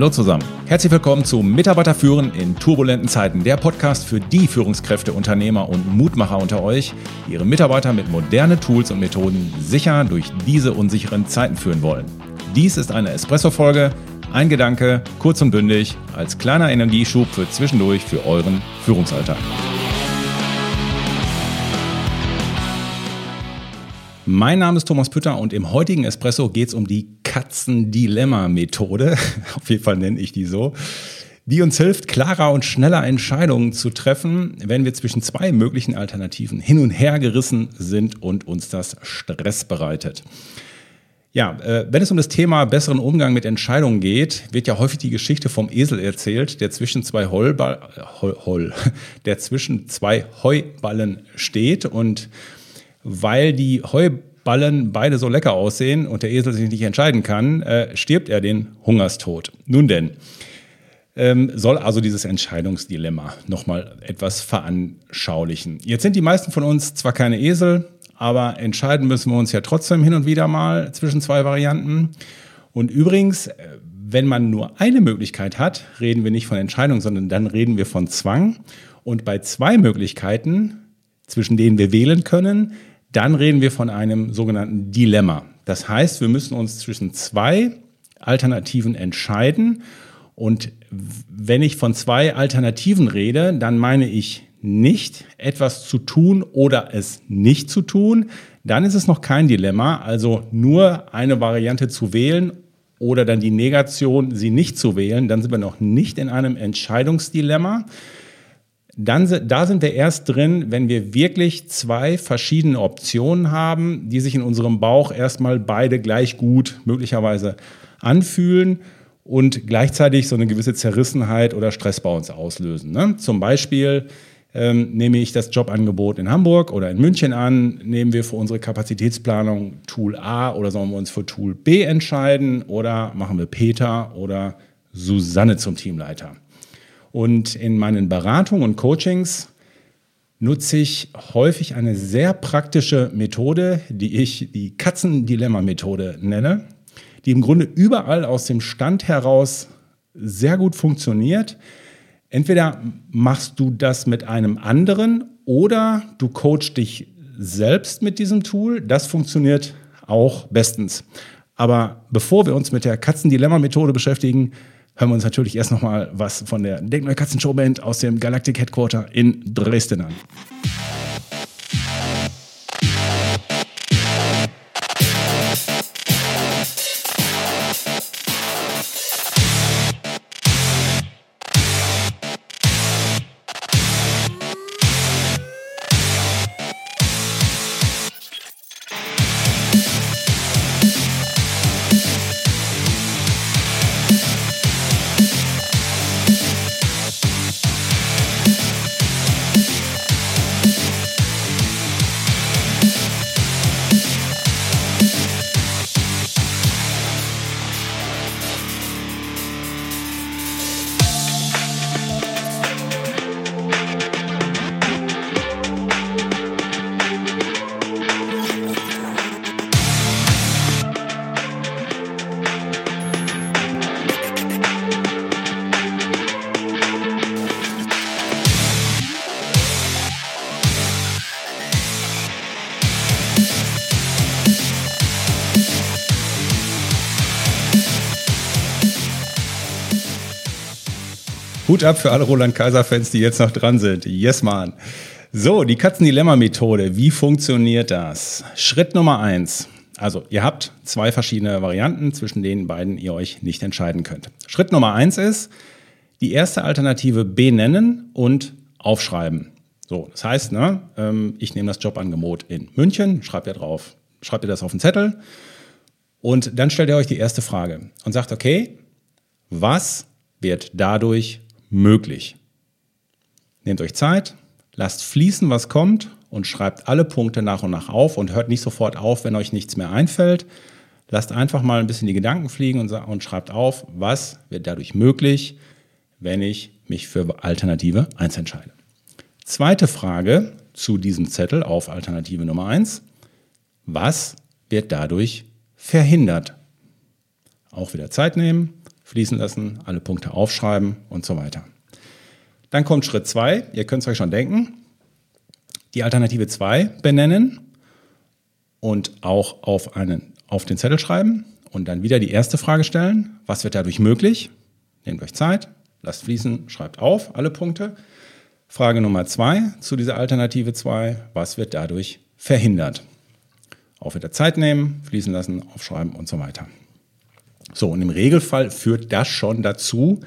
Hallo zusammen. Herzlich willkommen zu Mitarbeiter führen in turbulenten Zeiten, der Podcast für die Führungskräfte, Unternehmer und Mutmacher unter euch, die ihre Mitarbeiter mit modernen Tools und Methoden sicher durch diese unsicheren Zeiten führen wollen. Dies ist eine Espresso-Folge, ein Gedanke, kurz und bündig, als kleiner Energieschub für zwischendurch für euren Führungsalltag. Mein Name ist Thomas Pütter und im heutigen Espresso geht es um die Katzen-Dilemma-Methode. Auf jeden Fall nenne ich die so. Die uns hilft, klarer und schneller Entscheidungen zu treffen, wenn wir zwischen zwei möglichen Alternativen hin und her gerissen sind und uns das Stress bereitet. Ja, äh, wenn es um das Thema besseren Umgang mit Entscheidungen geht, wird ja häufig die Geschichte vom Esel erzählt, der zwischen zwei Heulball, Heul, Heul, der zwischen zwei Heuballen steht und weil die Heuballen beide so lecker aussehen und der Esel sich nicht entscheiden kann, äh, stirbt er den Hungerstod. Nun denn, ähm, soll also dieses Entscheidungsdilemma nochmal etwas veranschaulichen. Jetzt sind die meisten von uns zwar keine Esel, aber entscheiden müssen wir uns ja trotzdem hin und wieder mal zwischen zwei Varianten. Und übrigens, äh, wenn man nur eine Möglichkeit hat, reden wir nicht von Entscheidung, sondern dann reden wir von Zwang. Und bei zwei Möglichkeiten, zwischen denen wir wählen können, dann reden wir von einem sogenannten Dilemma. Das heißt, wir müssen uns zwischen zwei Alternativen entscheiden. Und wenn ich von zwei Alternativen rede, dann meine ich nicht etwas zu tun oder es nicht zu tun. Dann ist es noch kein Dilemma. Also nur eine Variante zu wählen oder dann die Negation, sie nicht zu wählen. Dann sind wir noch nicht in einem Entscheidungsdilemma dann, da sind wir erst drin, wenn wir wirklich zwei verschiedene Optionen haben, die sich in unserem Bauch erstmal beide gleich gut möglicherweise anfühlen und gleichzeitig so eine gewisse Zerrissenheit oder Stress bei uns auslösen. Ne? Zum Beispiel ähm, nehme ich das Jobangebot in Hamburg oder in München an, nehmen wir für unsere Kapazitätsplanung Tool A oder sollen wir uns für Tool B entscheiden oder machen wir Peter oder Susanne zum Teamleiter. Und in meinen Beratungen und Coachings nutze ich häufig eine sehr praktische Methode, die ich die Katzendilemma-Methode nenne, die im Grunde überall aus dem Stand heraus sehr gut funktioniert. Entweder machst du das mit einem anderen oder du coachst dich selbst mit diesem Tool. Das funktioniert auch bestens. Aber bevor wir uns mit der Katzendilemma-Methode beschäftigen, hören wir uns natürlich erst nochmal was von der Denkneue Katzen Showband aus dem Galactic Headquarter in Dresden an. Hut ab für alle Roland Kaiser-Fans, die jetzt noch dran sind. Yes, man. So, die Katzendilemma-Methode. Wie funktioniert das? Schritt Nummer eins. Also, ihr habt zwei verschiedene Varianten, zwischen denen beiden ihr euch nicht entscheiden könnt. Schritt Nummer eins ist, die erste Alternative benennen und aufschreiben. So, das heißt, ne, ähm, ich nehme das Jobangebot in München, schreibt ihr drauf, schreibt ihr das auf den Zettel und dann stellt ihr euch die erste Frage und sagt, okay, was wird dadurch möglich. Nehmt euch Zeit, lasst fließen, was kommt und schreibt alle Punkte nach und nach auf und hört nicht sofort auf, wenn euch nichts mehr einfällt. Lasst einfach mal ein bisschen die Gedanken fliegen und, schreibt auf, was wird dadurch möglich, wenn ich mich für Alternative 1 entscheide. Zweite Frage zu diesem Zettel auf Alternative Nummer 1. Was wird dadurch verhindert? Auch wieder Zeit nehmen, fließen lassen, alle Punkte aufschreiben und so weiter. Dann kommt Schritt 2, ihr könnt es euch schon denken, die Alternative 2 benennen und auch auf, einen, auf den Zettel schreiben und dann wieder die erste Frage stellen, was wird dadurch möglich? Nehmt euch Zeit, lasst fließen, schreibt auf alle Punkte. Frage Nummer 2 zu dieser Alternative 2, was wird dadurch verhindert? Auch wieder Zeit nehmen, fließen lassen, aufschreiben und so weiter. So, und im Regelfall führt das schon dazu,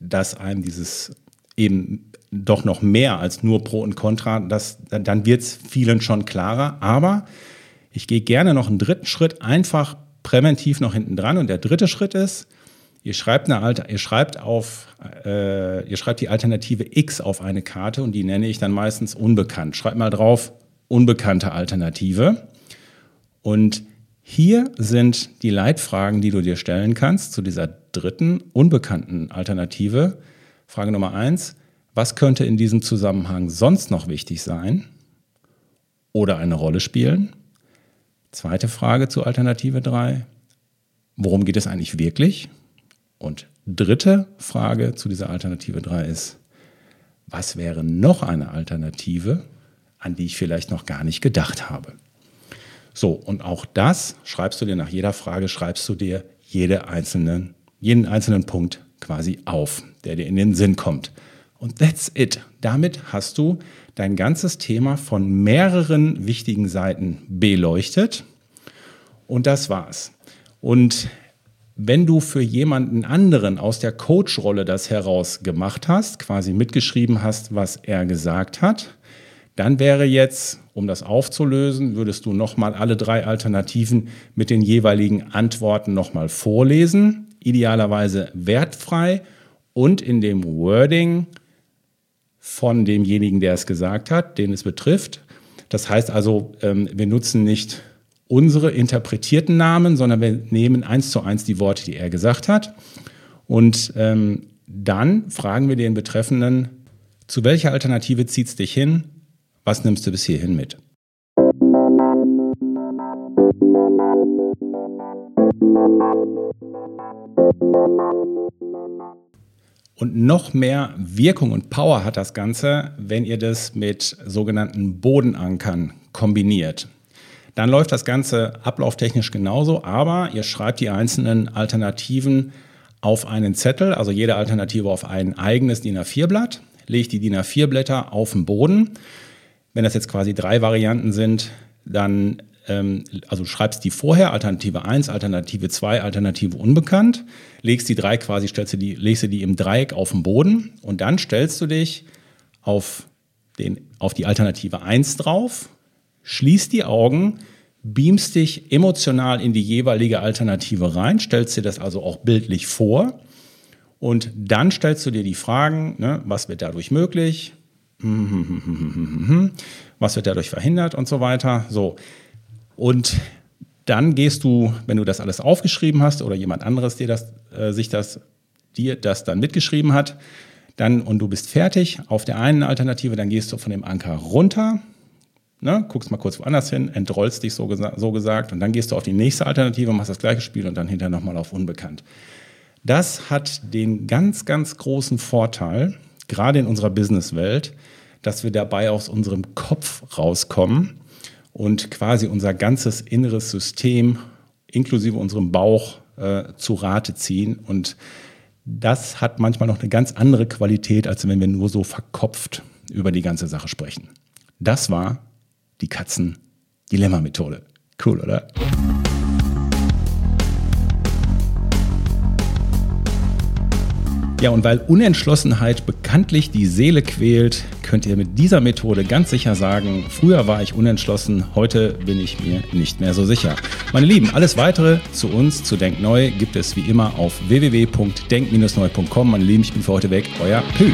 dass einem dieses eben doch noch mehr als nur Pro und Contra, das, dann wird es vielen schon klarer. Aber ich gehe gerne noch einen dritten Schritt einfach präventiv noch hinten dran. Und der dritte Schritt ist, ihr schreibt eine Alter, ihr schreibt auf, äh, ihr schreibt die Alternative X auf eine Karte und die nenne ich dann meistens unbekannt. Schreibt mal drauf unbekannte Alternative. Und hier sind die Leitfragen, die du dir stellen kannst zu dieser dritten unbekannten Alternative. Frage Nummer eins. Was könnte in diesem Zusammenhang sonst noch wichtig sein oder eine Rolle spielen? Zweite Frage zu Alternative 3. Worum geht es eigentlich wirklich? Und dritte Frage zu dieser Alternative 3 ist, was wäre noch eine Alternative, an die ich vielleicht noch gar nicht gedacht habe? So, und auch das schreibst du dir nach jeder Frage, schreibst du dir jede einzelnen, jeden einzelnen Punkt quasi auf, der dir in den Sinn kommt. Und that's it. Damit hast du dein ganzes Thema von mehreren wichtigen Seiten beleuchtet. Und das war's. Und wenn du für jemanden anderen aus der Coach-Rolle das heraus gemacht hast, quasi mitgeschrieben hast, was er gesagt hat, dann wäre jetzt, um das aufzulösen, würdest du nochmal alle drei Alternativen mit den jeweiligen Antworten nochmal vorlesen, idealerweise wertfrei und in dem Wording von demjenigen, der es gesagt hat, den es betrifft. Das heißt also, ähm, wir nutzen nicht unsere interpretierten Namen, sondern wir nehmen eins zu eins die Worte, die er gesagt hat. Und ähm, dann fragen wir den Betreffenden, zu welcher Alternative zieht es dich hin? Was nimmst du bis hierhin mit? Und noch mehr Wirkung und Power hat das Ganze, wenn ihr das mit sogenannten Bodenankern kombiniert. Dann läuft das Ganze ablauftechnisch genauso, aber ihr schreibt die einzelnen Alternativen auf einen Zettel, also jede Alternative auf ein eigenes DIN A4-Blatt, legt die DIN A4-Blätter auf den Boden. Wenn das jetzt quasi drei Varianten sind, dann ähm, also schreibst die vorher, Alternative 1, Alternative 2, Alternative unbekannt, legst die drei quasi, stellst du die, legst du die im Dreieck auf den Boden und dann stellst du dich auf, den, auf die Alternative 1 drauf, schließt die Augen, beamst dich emotional in die jeweilige Alternative rein, stellst dir das also auch bildlich vor und dann stellst du dir die Fragen, ne, was wird dadurch möglich, was wird dadurch verhindert und so weiter. So, und dann gehst du, wenn du das alles aufgeschrieben hast oder jemand anderes dir das, äh, sich das, dir das dann mitgeschrieben hat, dann und du bist fertig auf der einen Alternative, dann gehst du von dem Anker runter, ne, guckst mal kurz woanders hin, entrollst dich so, gesa so gesagt und dann gehst du auf die nächste Alternative, machst das gleiche Spiel und dann hinterher nochmal auf Unbekannt. Das hat den ganz, ganz großen Vorteil, gerade in unserer Businesswelt, dass wir dabei aus unserem Kopf rauskommen und quasi unser ganzes inneres System inklusive unserem Bauch äh, zu Rate ziehen. Und das hat manchmal noch eine ganz andere Qualität, als wenn wir nur so verkopft über die ganze Sache sprechen. Das war die Katzen-Dilemma-Methode. Cool, oder? Ja, und weil Unentschlossenheit bekanntlich die Seele quält, könnt ihr mit dieser Methode ganz sicher sagen, früher war ich unentschlossen, heute bin ich mir nicht mehr so sicher. Meine Lieben, alles weitere zu uns, zu Denk Neu, gibt es wie immer auf www.denk-neu.com. Meine Lieben, ich bin für heute weg, euer Pü.